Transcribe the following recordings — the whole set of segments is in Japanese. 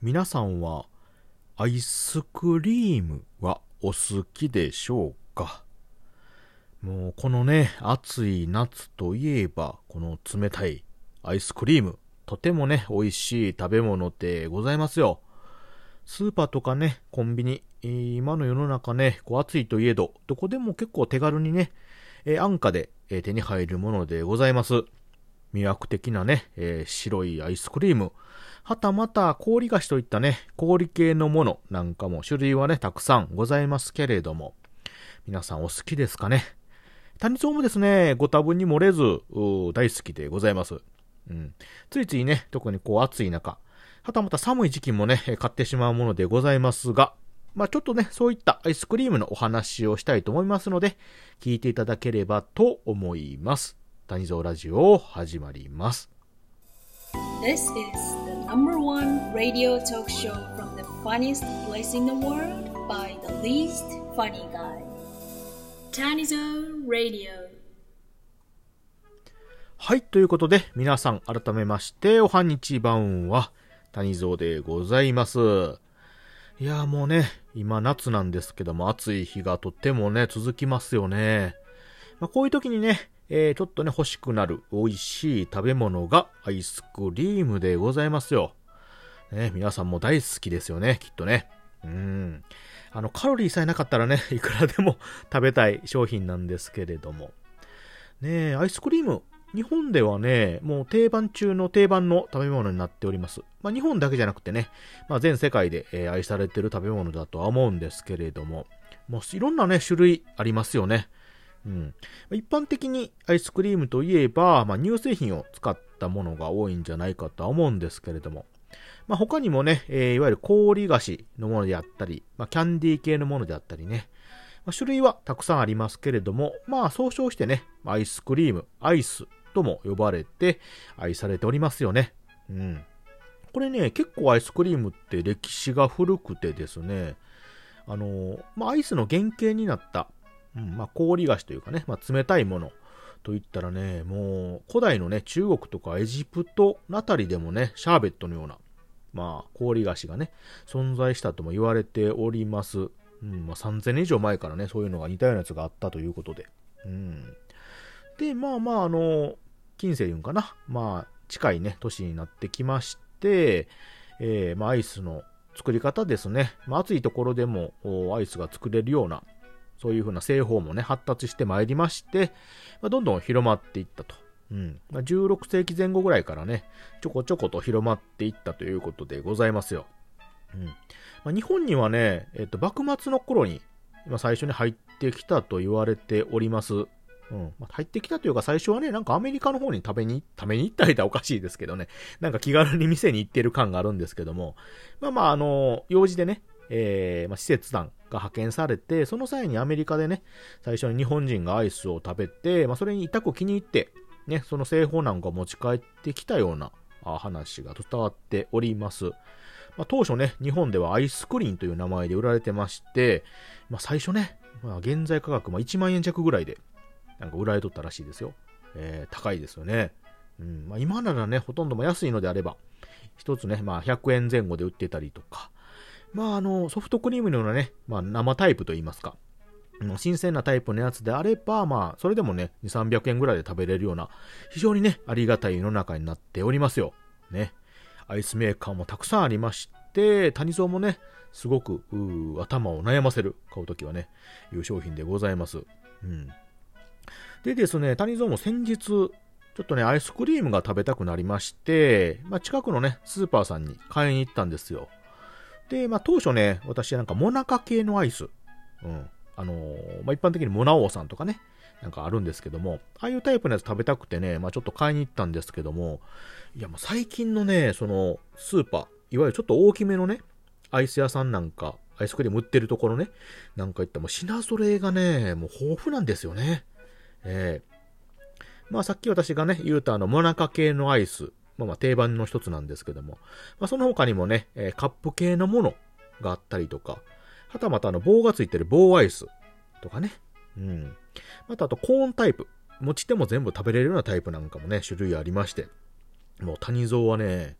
皆さんはアイスクリームはお好きでしょうか？もうこのね、暑い夏といえば、この冷たいアイスクリーム、とてもね、美味しい食べ物でございますよ。スーパーとかね、コンビニ、今の世の中ね、こう暑いといえど、どこでも結構手軽にね、え安価で、え手に入るものでございます。魅惑的なね、えー、白いアイスクリーム、はたまた氷菓子といったね、氷系のものなんかも種類はね、たくさんございますけれども、皆さんお好きですかね？谷蔵もですね、ご多分に漏れず、大好きでございます。うん。ついついね、特にこう暑い中、はたまた寒い時期もね、買ってしまうものでございますが、まあちょっとね、そういったアイスクリームのお話をしたいと思いますので、聞いていただければと思います。谷蔵ラジオ始まります。This is the number one radio talk show from the funniest place in the world by the least funny guy. Tanizo Radio. はい、ということで、皆さん改めまして、おはにちばんは、谷蔵でございます。いやもうね、今夏なんですけども、暑い日がとってもね、続きますよね。まあ、こういう時にね、えー、ちょっとね、欲しくなる美味しい食べ物がアイスクリームでございますよ。ね、皆さんも大好きですよね、きっとね。うん。あの、カロリーさえなかったらね、いくらでも食べたい商品なんですけれども。ねアイスクリーム、日本ではね、もう定番中の定番の食べ物になっております。まあ、日本だけじゃなくてね、まあ、全世界で、愛されてる食べ物だとは思うんですけれども、もういろんなね、種類ありますよね。うん。一般的にアイスクリームといえば、まあ、乳製品を使ったものが多いんじゃないかとは思うんですけれども、まあ、他にもね、えー、いわゆる氷菓子のものであったり、まあ、キャンディー系のものであったりね、まあ、種類はたくさんありますけれども、まあ、総称してね、アイスクリーム、アイスとも呼ばれて愛されておりますよね。うん。これね、結構アイスクリームって歴史が古くてですね、あの、まあ、アイスの原型になったうん、まあ、氷菓子というかね、まあ、冷たいものといったらね、もう、古代のね、中国とかエジプトあたりでもね、シャーベットのような、まあ、氷菓子がね、存在したとも言われております。うん、まあ、3000年以上前からね、そういうのが似たようなやつがあったということで。うん。で、まあまあ、あの、近世言うんかな。まあ、近いね、年になってきまして、えー、まあ、アイスの作り方ですね。まあ、暑いところでもアイスが作れるような、そういう風な製法もね、発達してまいりまして、まあ、どんどん広まっていったと。うん。まあ、16世紀前後ぐらいからね、ちょこちょこと広まっていったということでございますよ。うん。まあ、日本にはね、えっ、と、幕末の頃に、今最初に入ってきたと言われております。うん。まあ、入ってきたというか最初はね、なんかアメリカの方に食べに、食べに行ったりとはおかしいですけどね。なんか気軽に店に行ってる感があるんですけども。まあまあ、あの、用事でね、えー、まあ、施設団が派遣されて、その際にアメリカでね、最初に日本人がアイスを食べて、まあ、それに痛く気に入って、ね、その製法なんか持ち帰ってきたような話が伝わっております。まあ、当初ね、日本ではアイスクリーンという名前で売られてまして、まあ、最初ね、まあ、現在価格、ま1万円弱ぐらいで、なんか売られとったらしいですよ。えー、高いですよね。うんまあ、今ならね、ほとんども安いのであれば、一つね、まあ、100円前後で売ってたりとか、まあ、あの、ソフトクリームのようなね、まあ、生タイプと言いますか、新鮮なタイプのやつであれば、まあ、それでもね、2、300円ぐらいで食べれるような、非常にね、ありがたい世の中になっておりますよ。ね。アイスメーカーもたくさんありまして、谷蔵もね、すごく、頭を悩ませる、買うときはね、いう商品でございます。うん。でですね、谷蔵も先日、ちょっとね、アイスクリームが食べたくなりまして、まあ、近くのね、スーパーさんに買いに行ったんですよ。で、まあ、当初ね、私なんかモナカ系のアイス、うん、あのー、まあ、一般的にモナ王さんとかね、なんかあるんですけども、ああいうタイプのやつ食べたくてね、まあ、ちょっと買いに行ったんですけども、いや、もう最近のね、その、スーパー、いわゆるちょっと大きめのね、アイス屋さんなんか、アイスクリーム売ってるところね、なんか言ったもう品揃えがね、もう豊富なんですよね。ええ。ー、まあさっき私がね、言うとあの、モナカ系のアイス、まあまあ定番の一つなんですけども、まあその他にもね、えー、カップ系のものがあったりとか、はたまたあの棒がついてる棒アイスとかね、うん。またあとコーンタイプ、持ち手も全部食べれるようなタイプなんかもね、種類ありまして、もう谷蔵はね、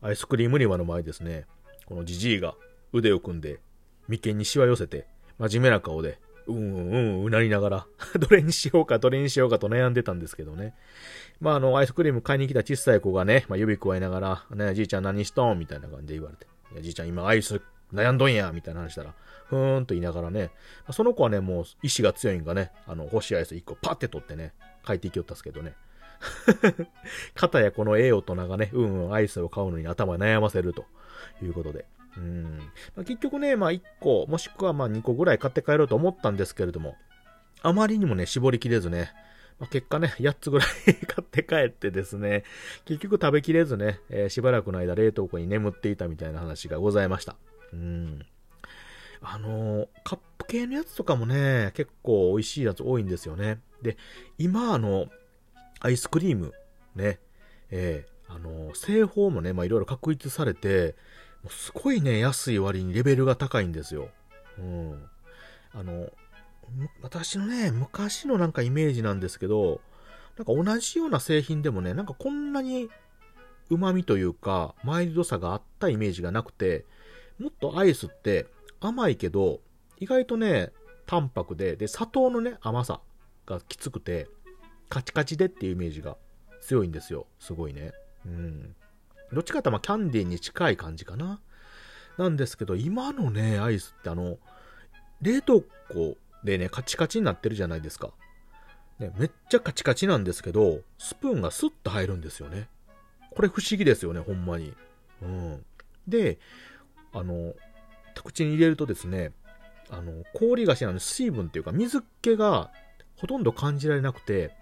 アイスクリーム売り場の前ですね、このじじいが腕を組んで、眉間にしわ寄せて、真面目な顔で、うんうんうなりながら どれにしようか、どれにしようかと悩んでたんですけどね。まあ、あの、アイスクリーム買いに来た小さい子がね、まあ、指くわえながら、ね、じいちゃん何しとんみたいな感じで言われて。いや、じいちゃん今アイス悩んどんやみたいな話したら、ふーんと言いながらね、その子はね、もう意志が強いんがね、あの、欲しいアイス1個パッて取ってね、帰っていきよったっすけどね。かたやこのええ大人がね、うんうん、アイスを買うのに頭悩ませるということで。うんまあ、結局ね、まあ1個、もしくはまあ2個ぐらい買って帰ろうと思ったんですけれども、あまりにもね、絞りきれずね、まあ、結果ね、8つぐらい買って帰ってですね、結局食べきれずね、えー、しばらくの間冷凍庫に眠っていたみたいな話がございました。うん。あのー、カップ系のやつとかもね、結構美味しいやつ多いんですよね。で、今あの、アイスクリーム、ね、えー、あのー、製法もね、まあいろいろ確立されて、うすごいね、安い割にレベルが高いんですよ。うん。あの、私のね、昔のなんかイメージなんですけど、なんか同じような製品でもね、なんかこんなに旨味というか、マイルドさがあったイメージがなくて、もっとアイスって甘いけど、意外とね、淡白で、で、砂糖のね、甘さがきつくて、カチカチでっていうイメージが強いんですよ。すごいね。うん。どっちかってまあキャンディーに近い感じかな。なんですけど、今のね、アイスってあの、冷凍庫でね、カチカチになってるじゃないですか。ね、めっちゃカチカチなんですけど、スプーンがスッと入るんですよね。これ不思議ですよね、ほんまに。うん。で、あの、口に入れるとですね、あの、氷菓子なの水分っていうか水気がほとんど感じられなくて、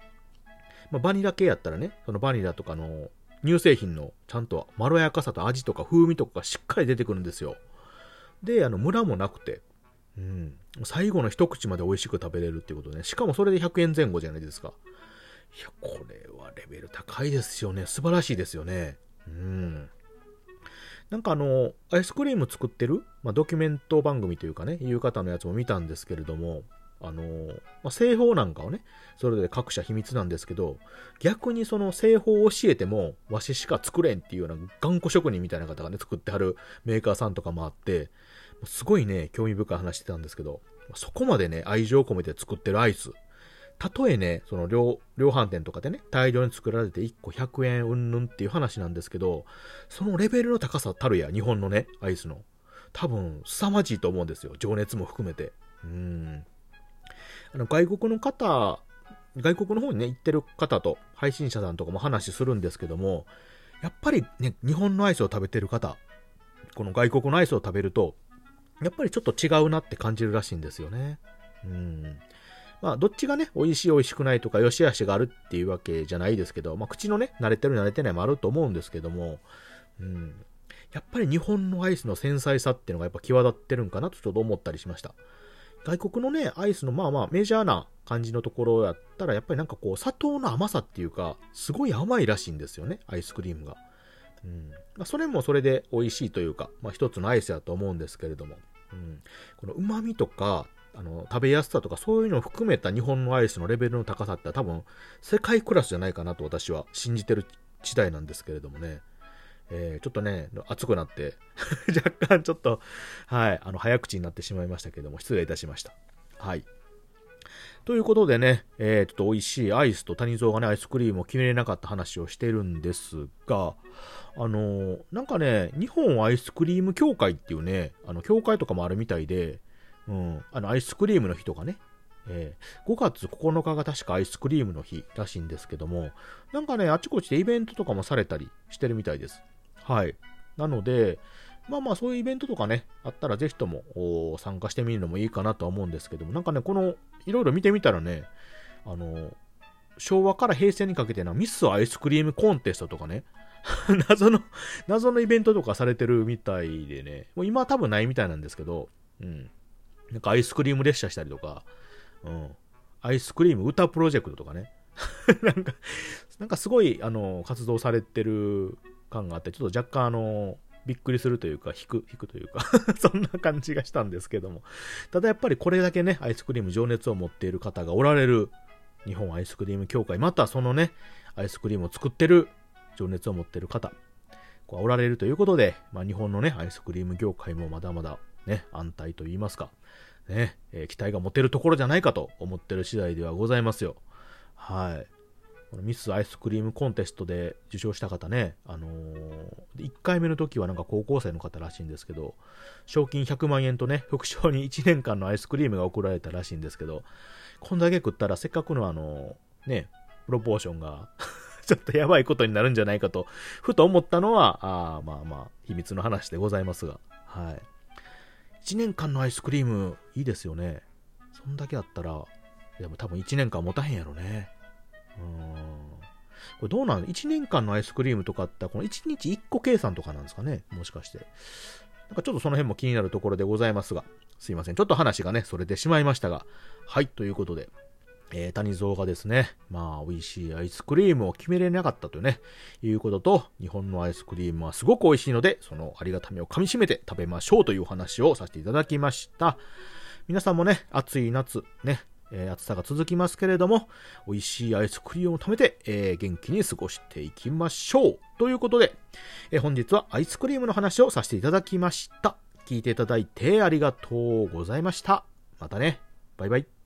まあ、バニラ系やったらね、そのバニラとかの乳製品のちゃんとまろやかさと味とか風味とかがしっかり出てくるんですよ。で、あの、ムラもなくて、うん。最後の一口まで美味しく食べれるっていうことね。しかもそれで100円前後じゃないですか。いや、これはレベル高いですよね。素晴らしいですよね。うん。なんかあの、アイスクリーム作ってる、まあ、ドキュメント番組というかね、いう方のやつも見たんですけれども、あの、まあ、製法なんかをね、それぞれ各社秘密なんですけど、逆にその製法を教えても、わししか作れんっていうような頑固職人みたいな方がね、作ってはるメーカーさんとかもあって、すごいね、興味深い話してたんですけど、そこまでね、愛情を込めて作ってるアイス。たとえね、その量、量販店とかでね、大量に作られて1個100円うんぬんっていう話なんですけど、そのレベルの高さたるや、日本のね、アイスの。多分、凄まじいと思うんですよ。情熱も含めて。うん。あの、外国の方、外国の方にね、行ってる方と、配信者さんとかも話するんですけども、やっぱりね、日本のアイスを食べてる方、この外国のアイスを食べると、やっぱりちょっと違うなって感じるらしいんですよね。うん。まあ、どっちがね、美味しい美味しくないとか、良し悪しがあるっていうわけじゃないですけど、まあ、口のね、慣れてる慣れてないもあると思うんですけども、うん。やっぱり日本のアイスの繊細さっていうのがやっぱ際立ってるんかなとちょっと思ったりしました。外国のね、アイスのまあまあメジャーな感じのところやったら、やっぱりなんかこう、砂糖の甘さっていうか、すごい甘いらしいんですよね、アイスクリームが。うんまあ、それもそれで美味しいというか、まあ、一つのアイスだと思うんですけれども、うん、この旨味とか、あの、食べやすさとかそういうのを含めた日本のアイスのレベルの高さって多分世界クラスじゃないかなと私は信じてる時代なんですけれどもね。えー、ちょっとね、熱くなって 若干ちょっと、はい、あの、早口になってしまいましたけども、失礼いたしました。はい。ということでね、えー、ちょっと美味しいアイスと谷蔵がね、アイスクリームを決めれなかった話をしてるんですが、あのー、なんかね、日本アイスクリーム協会っていうね、あの、協会とかもあるみたいで、うん、あの、アイスクリームの日とかね、えー、5月9日が確かアイスクリームの日らしいんですけども、なんかね、あちこちでイベントとかもされたりしてるみたいです。はい。なので、まあまあそういうイベントとかね、あったらぜひとも参加してみるのもいいかなとは思うんですけども、なんかね、この、いろいろ見てみたらね、あの、昭和から平成にかけてのミスアイスクリームコンテストとかね、謎の、謎のイベントとかされてるみたいでね、もう今は多分ないみたいなんですけど、うん。なんかアイスクリーム列車したりとか、うん。アイスクリーム歌プロジェクトとかね。なんか、なんかすごい、あの、活動されてる感があって、ちょっと若干あの、びっくりするというか、引く、引くというか そんな感じがしたんですけども。ただやっぱりこれだけね、アイスクリーム情熱を持っている方がおられる日本アイスクリーム協会、またそのね、アイスクリームを作ってる情熱を持ってる方。こうおられるということで、まあ、日本のね、アイスクリーム業界もまだまだね、安泰と言いますか、ね、えー、期待が持てるところじゃないかと思ってる次第ではございますよ。はい。このミスアイスクリームコンテストで受賞した方ね、あのー、1回目の時はなんか高校生の方らしいんですけど、賞金100万円とね、副賞に1年間のアイスクリームが贈られたらしいんですけど、こんだけ食ったらせっかくのあの、ね、プロポーションが ちょっとやばいことになるんじゃないかと、ふと思ったのは、あまあまあ、秘密の話でございますが、はい。1年間のアイスクリーム、いいですよね。そんだけあったら、でも多分1年間持たへんやろね。これどうなの ?1 年間のアイスクリームとかってこの1日1個計算とかなんですかね？もしかして。なんかちょっとその辺も気になるところでございますが、すいません。ちょっと話がね、それてしまいましたが。はい、ということで、えー、谷蔵がですね、まあ、美味しいアイスクリームを決めれなかったというね、いうことと、日本のアイスクリームはすごく美味しいので、そのありがたみを噛み締めて食べましょうというお話をさせていただきました。皆さんもね、暑い夏、ね、えー、暑さが続きますけれども、美味しいアイスクリームを食べて、えー、元気に過ごしていきましょう。ということで、えー、本日はアイスクリームの話をさせていただきました。聞いていただいてありがとうございました。またね。バイバイ。